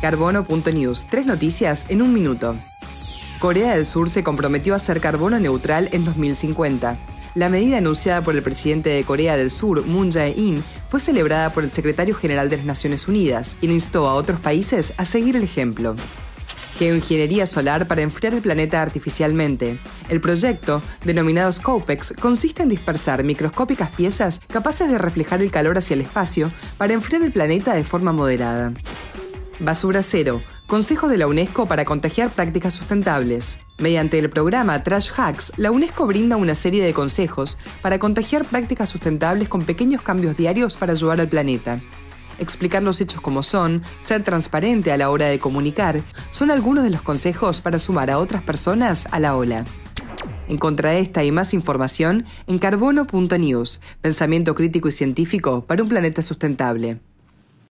Carbono.news, tres noticias en un minuto. Corea del Sur se comprometió a ser carbono neutral en 2050. La medida anunciada por el presidente de Corea del Sur, Moon Jae-in, fue celebrada por el secretario general de las Naciones Unidas, quien instó a otros países a seguir el ejemplo. Geoingeniería solar para enfriar el planeta artificialmente. El proyecto, denominado Scopex, consiste en dispersar microscópicas piezas capaces de reflejar el calor hacia el espacio para enfriar el planeta de forma moderada. Basura Cero, Consejo de la UNESCO para contagiar prácticas sustentables. Mediante el programa Trash Hacks, la UNESCO brinda una serie de consejos para contagiar prácticas sustentables con pequeños cambios diarios para ayudar al planeta. Explicar los hechos como son, ser transparente a la hora de comunicar, son algunos de los consejos para sumar a otras personas a la ola. Encontra esta y más información en carbono.news, pensamiento crítico y científico para un planeta sustentable.